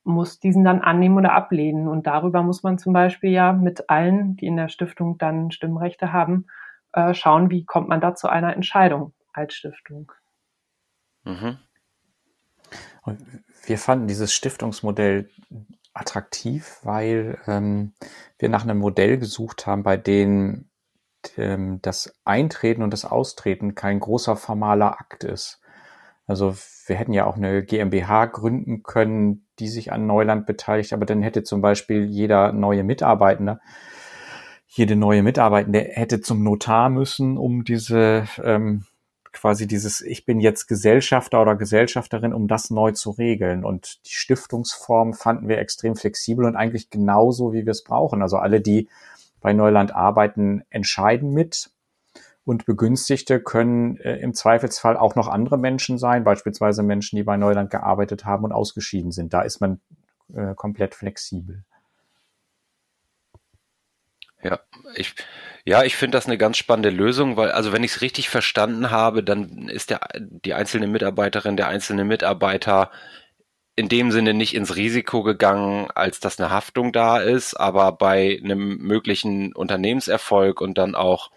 muss diesen dann annehmen oder ablehnen. Und darüber muss man zum Beispiel ja mit allen, die in der Stiftung dann Stimmrechte haben, äh, schauen, wie kommt man da zu einer Entscheidung als Stiftung. Mhm. Wir fanden dieses Stiftungsmodell attraktiv, weil ähm, wir nach einem Modell gesucht haben, bei dem ähm, das Eintreten und das Austreten kein großer formaler Akt ist. Also wir hätten ja auch eine GmbH gründen können, die sich an Neuland beteiligt, aber dann hätte zum Beispiel jeder neue Mitarbeitende, jede neue Mitarbeitende hätte zum Notar müssen, um diese ähm, quasi dieses, ich bin jetzt Gesellschafter oder Gesellschafterin, um das neu zu regeln. Und die Stiftungsform fanden wir extrem flexibel und eigentlich genauso, wie wir es brauchen. Also alle, die bei Neuland arbeiten, entscheiden mit. Und Begünstigte können äh, im Zweifelsfall auch noch andere Menschen sein, beispielsweise Menschen, die bei Neuland gearbeitet haben und ausgeschieden sind. Da ist man äh, komplett flexibel. Ja, ich, ja, ich finde das eine ganz spannende Lösung, weil, also wenn ich es richtig verstanden habe, dann ist der, die einzelne Mitarbeiterin, der einzelne Mitarbeiter in dem Sinne nicht ins Risiko gegangen, als dass eine Haftung da ist, aber bei einem möglichen Unternehmenserfolg und dann auch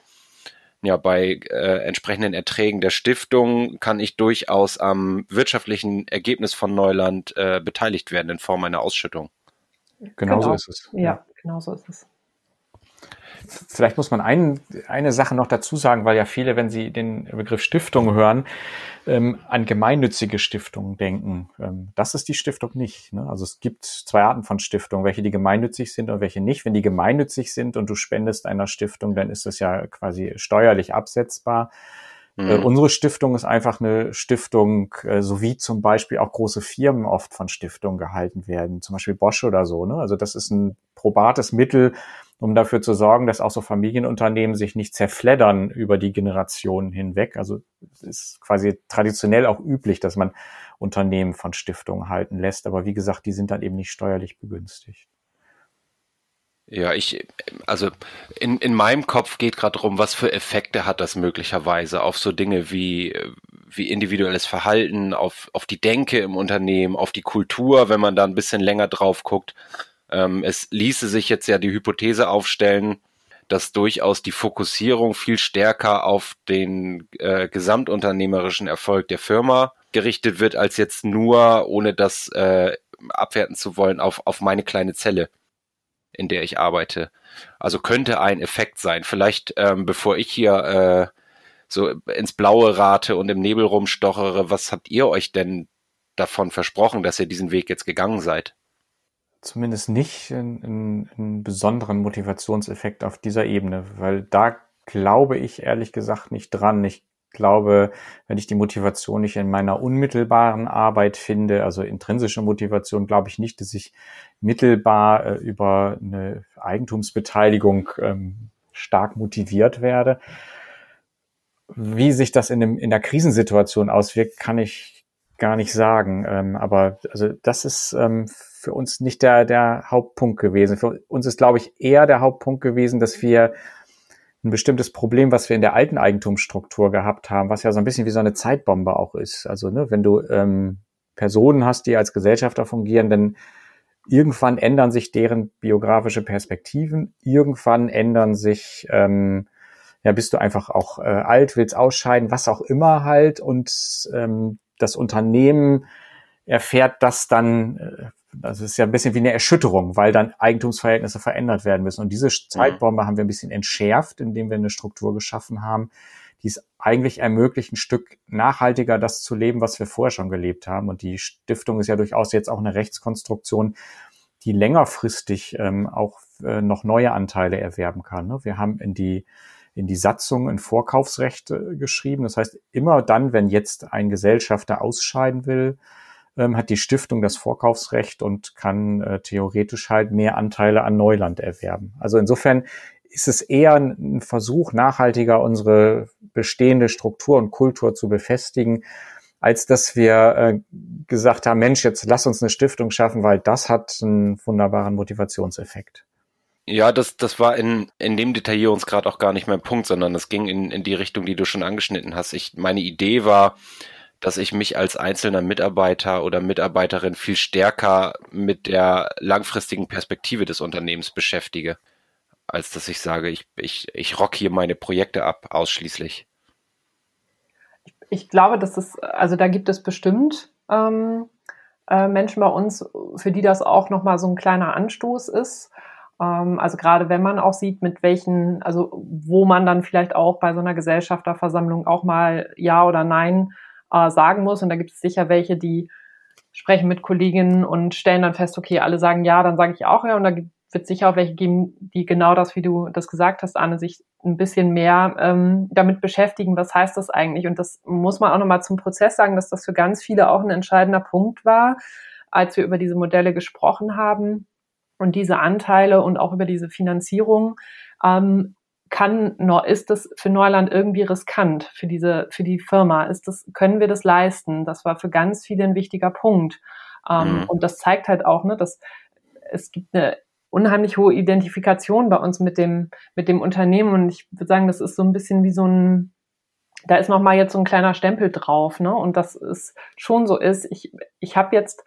ja, bei äh, entsprechenden Erträgen der Stiftung kann ich durchaus am wirtschaftlichen Ergebnis von Neuland äh, beteiligt werden in Form einer Ausschüttung. Genau, genau. so ist es. Ja, genau so ist es. Vielleicht muss man ein, eine Sache noch dazu sagen, weil ja viele, wenn sie den Begriff Stiftung hören, ähm, an gemeinnützige Stiftungen denken. Ähm, das ist die Stiftung nicht. Ne? Also es gibt zwei Arten von Stiftungen, welche die gemeinnützig sind und welche nicht. Wenn die gemeinnützig sind und du spendest einer Stiftung, dann ist das ja quasi steuerlich absetzbar. Äh, mhm. unsere Stiftung ist einfach eine Stiftung, äh, so wie zum Beispiel auch große Firmen oft von Stiftungen gehalten werden, zum Beispiel Bosch oder so. Ne? Also das ist ein probates Mittel, um dafür zu sorgen, dass auch so Familienunternehmen sich nicht zerfleddern über die Generationen hinweg. Also es ist quasi traditionell auch üblich, dass man Unternehmen von Stiftungen halten lässt. Aber wie gesagt, die sind dann eben nicht steuerlich begünstigt. Ja, ich, also in, in meinem Kopf geht gerade darum, was für Effekte hat das möglicherweise auf so Dinge wie, wie individuelles Verhalten, auf, auf die Denke im Unternehmen, auf die Kultur, wenn man da ein bisschen länger drauf guckt. Ähm, es ließe sich jetzt ja die Hypothese aufstellen, dass durchaus die Fokussierung viel stärker auf den äh, gesamtunternehmerischen Erfolg der Firma gerichtet wird, als jetzt nur, ohne das äh, abwerten zu wollen, auf, auf meine kleine Zelle, in der ich arbeite. Also könnte ein Effekt sein. Vielleicht, ähm, bevor ich hier äh, so ins Blaue rate und im Nebel rumstochere, was habt ihr euch denn davon versprochen, dass ihr diesen Weg jetzt gegangen seid? Zumindest nicht einen, einen besonderen Motivationseffekt auf dieser Ebene, weil da glaube ich ehrlich gesagt nicht dran. Ich glaube, wenn ich die Motivation nicht in meiner unmittelbaren Arbeit finde, also intrinsische Motivation, glaube ich nicht, dass ich mittelbar äh, über eine Eigentumsbeteiligung ähm, stark motiviert werde. Wie sich das in, dem, in der Krisensituation auswirkt, kann ich gar nicht sagen. Ähm, aber also das ist ähm, für uns nicht der, der Hauptpunkt gewesen. Für uns ist, glaube ich, eher der Hauptpunkt gewesen, dass wir ein bestimmtes Problem, was wir in der alten Eigentumsstruktur gehabt haben, was ja so ein bisschen wie so eine Zeitbombe auch ist. Also, ne, wenn du ähm, Personen hast, die als Gesellschafter fungieren, dann irgendwann ändern sich deren biografische Perspektiven, irgendwann ändern sich, ähm, ja, bist du einfach auch äh, alt, willst ausscheiden, was auch immer halt, und ähm, das Unternehmen erfährt das dann äh, das ist ja ein bisschen wie eine Erschütterung, weil dann Eigentumsverhältnisse verändert werden müssen. Und diese Zeitbombe haben wir ein bisschen entschärft, indem wir eine Struktur geschaffen haben, die es eigentlich ermöglicht, ein Stück nachhaltiger das zu leben, was wir vorher schon gelebt haben. Und die Stiftung ist ja durchaus jetzt auch eine Rechtskonstruktion, die längerfristig ähm, auch äh, noch neue Anteile erwerben kann. Ne? Wir haben in die in die Satzung ein Vorkaufsrecht äh, geschrieben. Das heißt, immer dann, wenn jetzt ein Gesellschafter ausscheiden will, ähm, hat die Stiftung das Vorkaufsrecht und kann äh, theoretisch halt mehr Anteile an Neuland erwerben. Also insofern ist es eher ein Versuch, nachhaltiger unsere bestehende Struktur und Kultur zu befestigen, als dass wir äh, gesagt haben, Mensch, jetzt lass uns eine Stiftung schaffen, weil das hat einen wunderbaren Motivationseffekt. Ja, das, das war in, in dem Detaillierungsgrad auch gar nicht mein Punkt, sondern es ging in, in die Richtung, die du schon angeschnitten hast. Ich, meine Idee war, dass ich mich als einzelner Mitarbeiter oder Mitarbeiterin viel stärker mit der langfristigen Perspektive des Unternehmens beschäftige, als dass ich sage, ich, ich, ich rock hier meine Projekte ab, ausschließlich. Ich glaube, dass es, also da gibt es bestimmt ähm, äh, Menschen bei uns, für die das auch nochmal so ein kleiner Anstoß ist. Ähm, also gerade wenn man auch sieht, mit welchen, also wo man dann vielleicht auch bei so einer Gesellschafterversammlung auch mal Ja oder Nein äh, sagen muss. Und da gibt es sicher welche, die sprechen mit Kolleginnen und stellen dann fest, okay, alle sagen ja, dann sage ich auch ja. Und da wird sicher auch welche geben, die genau das, wie du das gesagt hast, Anne, sich ein bisschen mehr ähm, damit beschäftigen, was heißt das eigentlich. Und das muss man auch nochmal zum Prozess sagen, dass das für ganz viele auch ein entscheidender Punkt war, als wir über diese Modelle gesprochen haben und diese Anteile und auch über diese Finanzierung. Ähm, kann, ist das für Neuland irgendwie riskant für diese, für die Firma? Ist das, können wir das leisten? Das war für ganz viele ein wichtiger Punkt. Ähm, mhm. Und das zeigt halt auch, ne, dass es gibt eine unheimlich hohe Identifikation bei uns mit dem, mit dem Unternehmen. Und ich würde sagen, das ist so ein bisschen wie so ein, da ist nochmal jetzt so ein kleiner Stempel drauf, ne? Und das ist schon so ist. Ich, ich habe jetzt,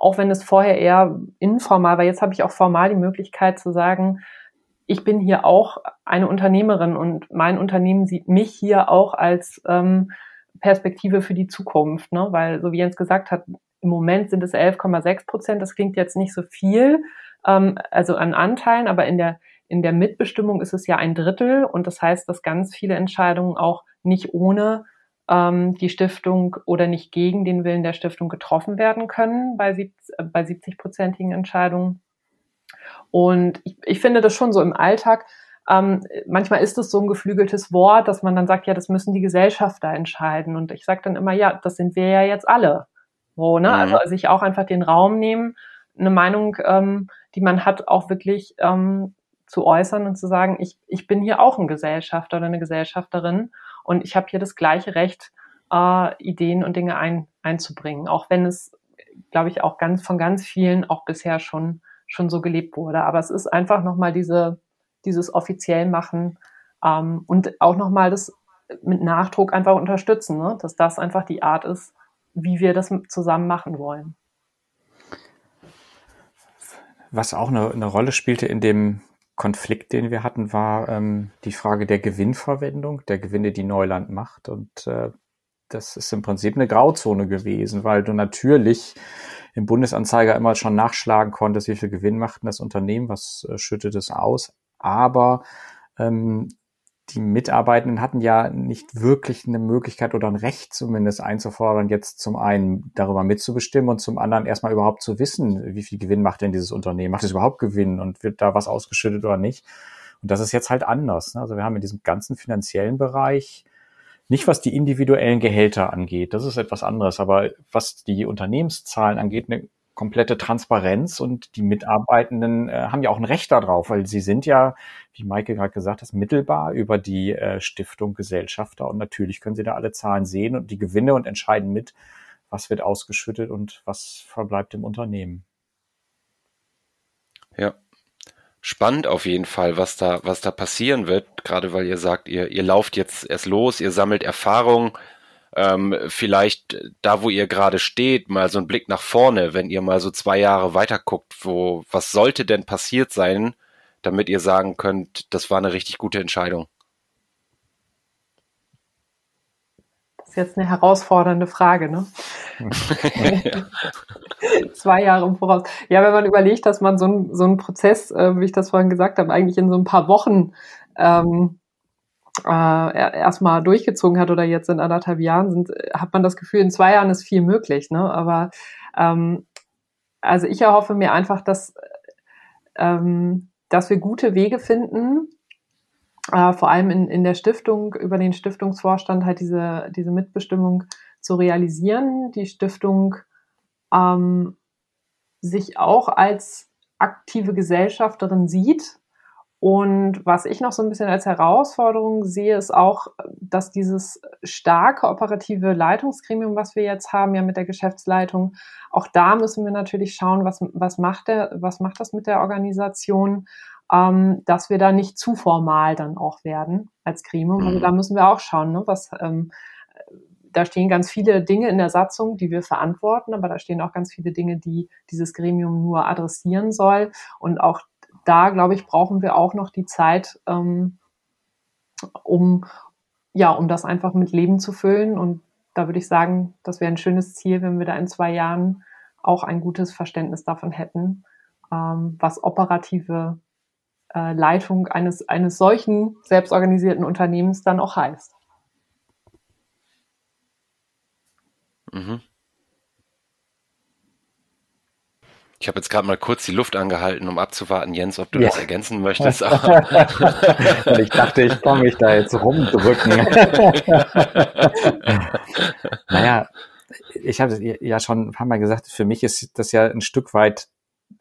auch wenn es vorher eher informal war, jetzt habe ich auch formal die Möglichkeit zu sagen, ich bin hier auch eine Unternehmerin und mein Unternehmen sieht mich hier auch als ähm, Perspektive für die Zukunft, ne? Weil, so wie Jens gesagt hat, im Moment sind es 11,6 Prozent. Das klingt jetzt nicht so viel, ähm, also an Anteilen, aber in der in der Mitbestimmung ist es ja ein Drittel und das heißt, dass ganz viele Entscheidungen auch nicht ohne ähm, die Stiftung oder nicht gegen den Willen der Stiftung getroffen werden können bei, sieb äh, bei 70-prozentigen Entscheidungen. Und ich, ich finde das schon so im Alltag. Ähm, manchmal ist es so ein geflügeltes Wort, dass man dann sagt, ja, das müssen die Gesellschafter entscheiden. Und ich sage dann immer, ja, das sind wir ja jetzt alle. So, ne? Mhm. Also sich auch einfach den Raum nehmen, eine Meinung, ähm, die man hat, auch wirklich ähm, zu äußern und zu sagen, ich, ich bin hier auch ein Gesellschafter oder eine Gesellschafterin und ich habe hier das gleiche Recht, äh, Ideen und Dinge ein, einzubringen, auch wenn es, glaube ich, auch ganz von ganz vielen auch bisher schon schon so gelebt wurde. Aber es ist einfach nochmal diese, dieses offiziell machen ähm, und auch nochmal das mit Nachdruck einfach unterstützen, ne? dass das einfach die Art ist, wie wir das zusammen machen wollen. Was auch eine, eine Rolle spielte in dem Konflikt, den wir hatten, war ähm, die Frage der Gewinnverwendung, der Gewinne, die Neuland macht. Und äh, das ist im Prinzip eine Grauzone gewesen, weil du natürlich im Bundesanzeiger immer schon nachschlagen konntest, wie viel Gewinn macht denn das Unternehmen, was äh, schüttet es aus. Aber ähm, die Mitarbeitenden hatten ja nicht wirklich eine Möglichkeit oder ein Recht zumindest einzufordern, jetzt zum einen darüber mitzubestimmen und zum anderen erstmal überhaupt zu wissen, wie viel Gewinn macht denn dieses Unternehmen? Macht es überhaupt Gewinn und wird da was ausgeschüttet oder nicht? Und das ist jetzt halt anders. Ne? Also wir haben in diesem ganzen finanziellen Bereich nicht was die individuellen Gehälter angeht, das ist etwas anderes, aber was die Unternehmenszahlen angeht, eine komplette Transparenz und die Mitarbeitenden äh, haben ja auch ein Recht darauf, weil sie sind ja, wie Maike gerade gesagt hat, mittelbar über die äh, Stiftung Gesellschafter und natürlich können sie da alle Zahlen sehen und die Gewinne und entscheiden mit, was wird ausgeschüttet und was verbleibt im Unternehmen. Ja. Spannend auf jeden Fall, was da, was da passieren wird, gerade weil ihr sagt, ihr, ihr lauft jetzt erst los, ihr sammelt Erfahrung, ähm, vielleicht da, wo ihr gerade steht, mal so ein Blick nach vorne, wenn ihr mal so zwei Jahre weiter guckt, wo, was sollte denn passiert sein, damit ihr sagen könnt, das war eine richtig gute Entscheidung? Das ist jetzt eine herausfordernde Frage, ne? [laughs] Zwei Jahre im Voraus. Ja, wenn man überlegt, dass man so, ein, so einen Prozess, äh, wie ich das vorhin gesagt habe, eigentlich in so ein paar Wochen ähm, äh, erstmal durchgezogen hat oder jetzt in anderthalb Jahren sind, hat man das Gefühl, in zwei Jahren ist viel möglich. Ne? Aber ähm, also ich erhoffe mir einfach, dass, ähm, dass wir gute Wege finden, äh, vor allem in, in der Stiftung, über den Stiftungsvorstand halt diese, diese Mitbestimmung zu realisieren. Die Stiftung ähm, sich auch als aktive Gesellschafterin sieht und was ich noch so ein bisschen als Herausforderung sehe, ist auch, dass dieses starke operative Leitungsgremium, was wir jetzt haben, ja mit der Geschäftsleitung, auch da müssen wir natürlich schauen, was, was macht der, was macht das mit der Organisation, ähm, dass wir da nicht zu formal dann auch werden als Gremium. Also da müssen wir auch schauen, ne, was, ähm, da stehen ganz viele Dinge in der Satzung, die wir verantworten, aber da stehen auch ganz viele Dinge, die dieses Gremium nur adressieren soll. Und auch da, glaube ich, brauchen wir auch noch die Zeit, ähm, um, ja, um das einfach mit Leben zu füllen. Und da würde ich sagen, das wäre ein schönes Ziel, wenn wir da in zwei Jahren auch ein gutes Verständnis davon hätten, ähm, was operative äh, Leitung eines, eines solchen selbstorganisierten Unternehmens dann auch heißt. Mhm. Ich habe jetzt gerade mal kurz die Luft angehalten, um abzuwarten, Jens, ob du ja. das ergänzen möchtest. [laughs] Ich dachte, ich kann mich da jetzt rumdrücken. [laughs] naja, ich habe ja schon ein paar Mal gesagt, für mich ist das ja ein Stück weit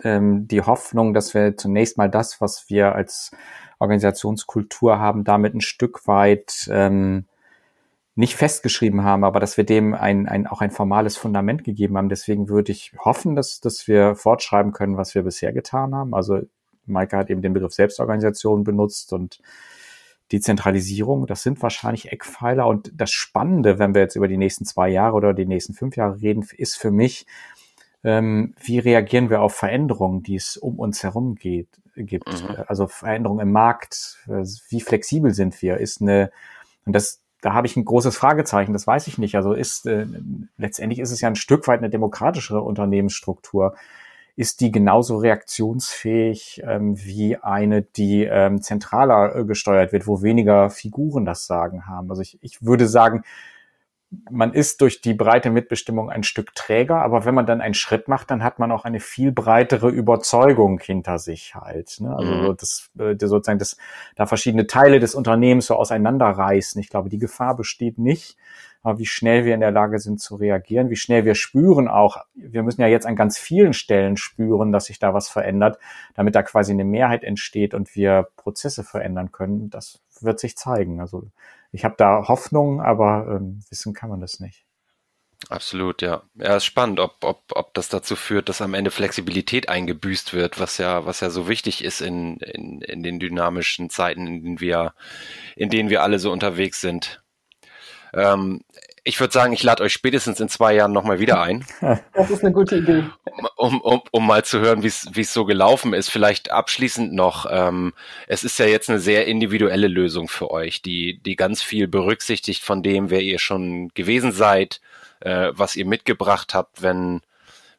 ähm, die Hoffnung, dass wir zunächst mal das, was wir als Organisationskultur haben, damit ein Stück weit ähm, nicht festgeschrieben haben, aber dass wir dem ein, ein, auch ein formales Fundament gegeben haben. Deswegen würde ich hoffen, dass, dass wir fortschreiben können, was wir bisher getan haben. Also Maike hat eben den Begriff Selbstorganisation benutzt und Dezentralisierung, das sind wahrscheinlich Eckpfeiler. Und das Spannende, wenn wir jetzt über die nächsten zwei Jahre oder die nächsten fünf Jahre reden, ist für mich, ähm, wie reagieren wir auf Veränderungen, die es um uns herum geht, gibt. Mhm. Also Veränderungen im Markt, wie flexibel sind wir? Ist eine, und das, da habe ich ein großes Fragezeichen, das weiß ich nicht. Also ist äh, letztendlich ist es ja ein Stück weit eine demokratischere Unternehmensstruktur ist die genauso reaktionsfähig ähm, wie eine, die ähm, zentraler äh, gesteuert wird, wo weniger Figuren das Sagen haben. Also ich, ich würde sagen, man ist durch die breite Mitbestimmung ein Stück träger, aber wenn man dann einen Schritt macht, dann hat man auch eine viel breitere Überzeugung hinter sich halt. Ne? Also mhm. das, äh, sozusagen, das, da verschiedene Teile des Unternehmens so auseinanderreißen. Ich glaube, die Gefahr besteht nicht wie schnell wir in der Lage sind zu reagieren, wie schnell wir spüren auch, wir müssen ja jetzt an ganz vielen Stellen spüren, dass sich da was verändert, damit da quasi eine Mehrheit entsteht und wir Prozesse verändern können. Das wird sich zeigen. Also ich habe da Hoffnung, aber ähm, wissen kann man das nicht. Absolut, ja. Ja, ist spannend, ob, ob, ob das dazu führt, dass am Ende Flexibilität eingebüßt wird, was ja, was ja so wichtig ist in, in, in den dynamischen Zeiten, in denen wir, in denen wir alle so unterwegs sind. Ähm, ich würde sagen, ich lade euch spätestens in zwei Jahren nochmal wieder ein. [laughs] Das ist eine gute Idee. Um, um, um mal zu hören, wie es so gelaufen ist. Vielleicht abschließend noch, ähm, es ist ja jetzt eine sehr individuelle Lösung für euch, die, die ganz viel berücksichtigt von dem, wer ihr schon gewesen seid, äh, was ihr mitgebracht habt, wenn,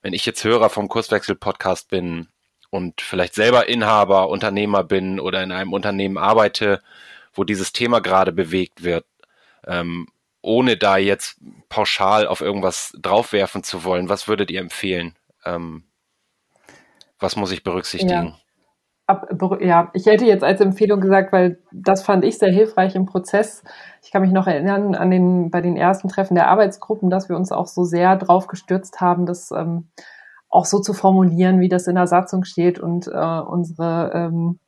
wenn ich jetzt Hörer vom Kurswechsel-Podcast bin und vielleicht selber Inhaber, Unternehmer bin oder in einem Unternehmen arbeite, wo dieses Thema gerade bewegt wird. Ähm, ohne da jetzt pauschal auf irgendwas draufwerfen zu wollen, was würdet ihr empfehlen? Ähm, was muss ich berücksichtigen? Ja. Ja, ich hätte jetzt als Empfehlung gesagt, weil das fand ich sehr hilfreich im Prozess. Ich kann mich noch erinnern an den, bei den ersten Treffen der Arbeitsgruppen, dass wir uns auch so sehr drauf gestürzt haben, das ähm, auch so zu formulieren, wie das in der Satzung steht und äh, unsere ähm,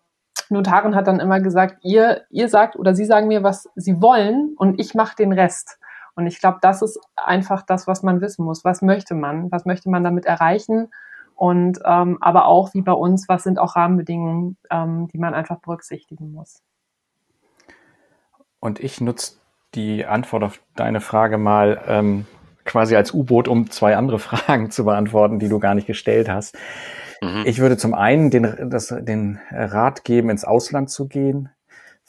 Notarin hat dann immer gesagt, ihr, ihr sagt oder sie sagen mir, was sie wollen und ich mache den Rest. Und ich glaube, das ist einfach das, was man wissen muss. Was möchte man? Was möchte man damit erreichen? Und ähm, aber auch wie bei uns, was sind auch Rahmenbedingungen, ähm, die man einfach berücksichtigen muss? Und ich nutze die Antwort auf deine Frage mal ähm, quasi als U-Boot, um zwei andere [laughs] Fragen zu beantworten, die du gar nicht gestellt hast. Mhm. Ich würde zum einen den, das, den Rat geben, ins Ausland zu gehen,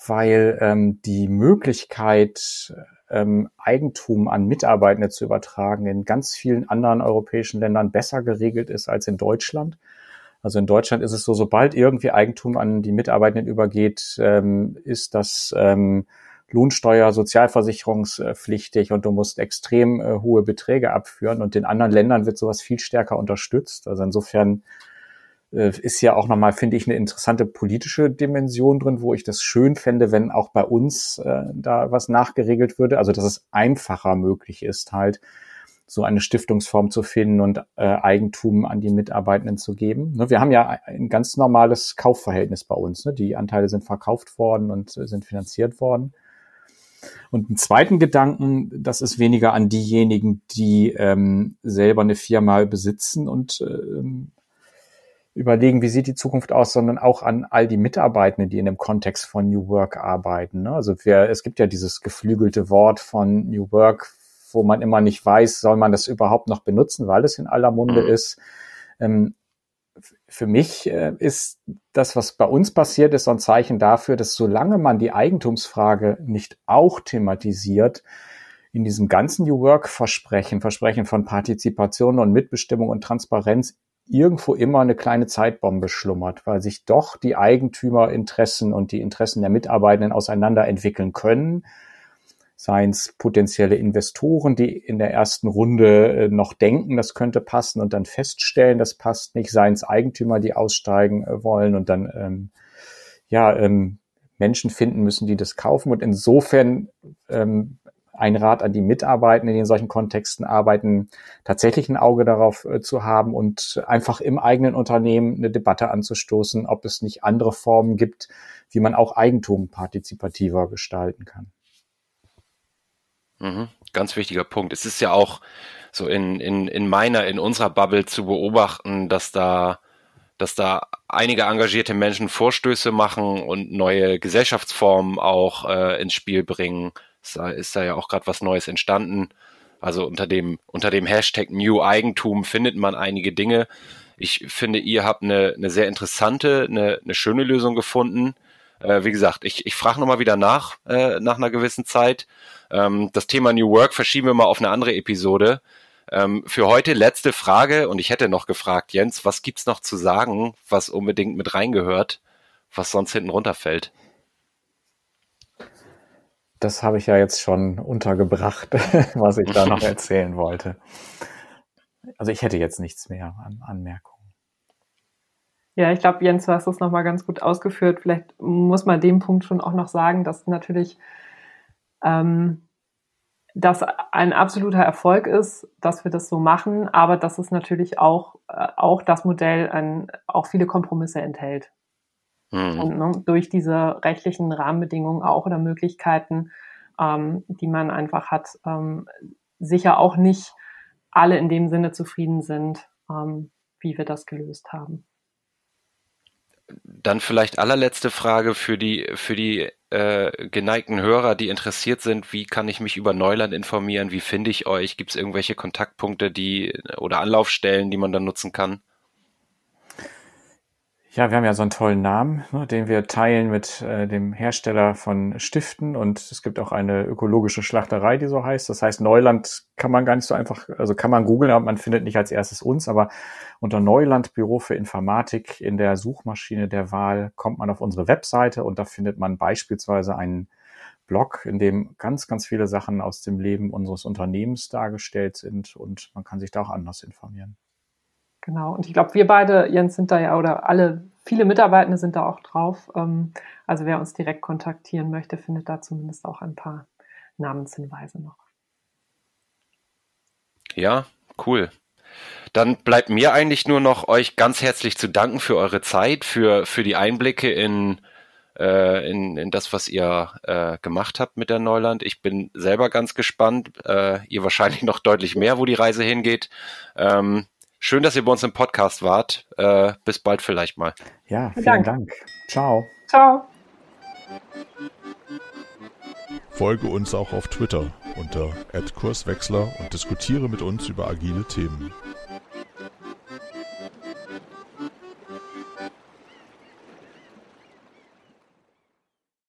weil ähm, die Möglichkeit, ähm, Eigentum an Mitarbeitende zu übertragen, in ganz vielen anderen europäischen Ländern besser geregelt ist als in Deutschland. Also in Deutschland ist es so, sobald irgendwie Eigentum an die Mitarbeitenden übergeht, ähm, ist das ähm, Lohnsteuer, sozialversicherungspflichtig und du musst extrem äh, hohe Beträge abführen. Und in anderen Ländern wird sowas viel stärker unterstützt. Also insofern ist ja auch nochmal, finde ich, eine interessante politische Dimension drin, wo ich das schön fände, wenn auch bei uns äh, da was nachgeregelt würde. Also dass es einfacher möglich ist, halt so eine Stiftungsform zu finden und äh, Eigentum an die Mitarbeitenden zu geben. Ne, wir haben ja ein ganz normales Kaufverhältnis bei uns. Ne? Die Anteile sind verkauft worden und äh, sind finanziert worden. Und einen zweiten Gedanken, das ist weniger an diejenigen, die ähm, selber eine Firma besitzen und ähm, überlegen, wie sieht die Zukunft aus, sondern auch an all die Mitarbeitenden, die in dem Kontext von New Work arbeiten. Ne? Also wir, es gibt ja dieses geflügelte Wort von New Work, wo man immer nicht weiß, soll man das überhaupt noch benutzen, weil es in aller Munde mhm. ist. Ähm, für mich äh, ist das, was bei uns passiert, ist so ein Zeichen dafür, dass solange man die Eigentumsfrage nicht auch thematisiert, in diesem ganzen New Work Versprechen, Versprechen von Partizipation und Mitbestimmung und Transparenz irgendwo immer eine kleine Zeitbombe schlummert, weil sich doch die Eigentümerinteressen und die Interessen der Mitarbeitenden auseinander entwickeln können. Seien es potenzielle Investoren, die in der ersten Runde äh, noch denken, das könnte passen und dann feststellen, das passt nicht. Seien es Eigentümer, die aussteigen äh, wollen und dann ähm, ja ähm, Menschen finden müssen, die das kaufen. Und insofern ähm, ein Rat an die Mitarbeitenden, die in solchen Kontexten arbeiten, tatsächlich ein Auge darauf äh, zu haben und einfach im eigenen Unternehmen eine Debatte anzustoßen, ob es nicht andere Formen gibt, wie man auch Eigentum partizipativer gestalten kann. Mhm, ganz wichtiger Punkt. Es ist ja auch so in, in, in meiner, in unserer Bubble zu beobachten, dass da, dass da einige engagierte Menschen Vorstöße machen und neue Gesellschaftsformen auch äh, ins Spiel bringen. Ist da, ja auch gerade was Neues entstanden. Also unter dem, unter dem Hashtag New Eigentum findet man einige Dinge. Ich finde, ihr habt eine, eine sehr interessante, eine, eine schöne Lösung gefunden. Äh, wie gesagt, ich, ich frage nochmal wieder nach, äh, nach einer gewissen Zeit. Ähm, das Thema New Work verschieben wir mal auf eine andere Episode. Ähm, für heute letzte Frage und ich hätte noch gefragt, Jens, was gibt's noch zu sagen, was unbedingt mit reingehört, was sonst hinten runterfällt? Das habe ich ja jetzt schon untergebracht, [laughs] was ich da noch [laughs] erzählen wollte. Also ich hätte jetzt nichts mehr an Anmerkungen. Ja, ich glaube, Jens, du hast das nochmal ganz gut ausgeführt. Vielleicht muss man dem Punkt schon auch noch sagen, dass natürlich ähm, das ein absoluter Erfolg ist, dass wir das so machen, aber dass es natürlich auch, äh, auch das Modell ein, auch viele Kompromisse enthält. Mhm. Und ne, durch diese rechtlichen Rahmenbedingungen auch oder Möglichkeiten, ähm, die man einfach hat, ähm, sicher auch nicht alle in dem Sinne zufrieden sind, ähm, wie wir das gelöst haben. Dann vielleicht allerletzte Frage für die, für die äh, geneigten Hörer, die interessiert sind. Wie kann ich mich über Neuland informieren? Wie finde ich euch? Gibt es irgendwelche Kontaktpunkte, die oder Anlaufstellen, die man dann nutzen kann? Ja, wir haben ja so einen tollen Namen, ne, den wir teilen mit äh, dem Hersteller von Stiften und es gibt auch eine ökologische Schlachterei, die so heißt. Das heißt, Neuland kann man gar nicht so einfach, also kann man googeln, aber man findet nicht als erstes uns, aber unter Neuland Büro für Informatik in der Suchmaschine der Wahl kommt man auf unsere Webseite und da findet man beispielsweise einen Blog, in dem ganz, ganz viele Sachen aus dem Leben unseres Unternehmens dargestellt sind und man kann sich da auch anders informieren. Genau. Und ich glaube, wir beide, Jens, sind da ja, oder alle, viele Mitarbeitende sind da auch drauf. Ähm, also wer uns direkt kontaktieren möchte, findet da zumindest auch ein paar Namenshinweise noch. Ja, cool. Dann bleibt mir eigentlich nur noch euch ganz herzlich zu danken für eure Zeit, für, für die Einblicke in, äh, in, in das, was ihr äh, gemacht habt mit der Neuland. Ich bin selber ganz gespannt. Äh, ihr wahrscheinlich noch deutlich mehr, wo die Reise hingeht. Ähm, Schön, dass ihr bei uns im Podcast wart. Äh, bis bald vielleicht mal. Ja, vielen Dank. Dank. Ciao. Ciao. Folge uns auch auf Twitter unter @kurswechsler und diskutiere mit uns über agile Themen.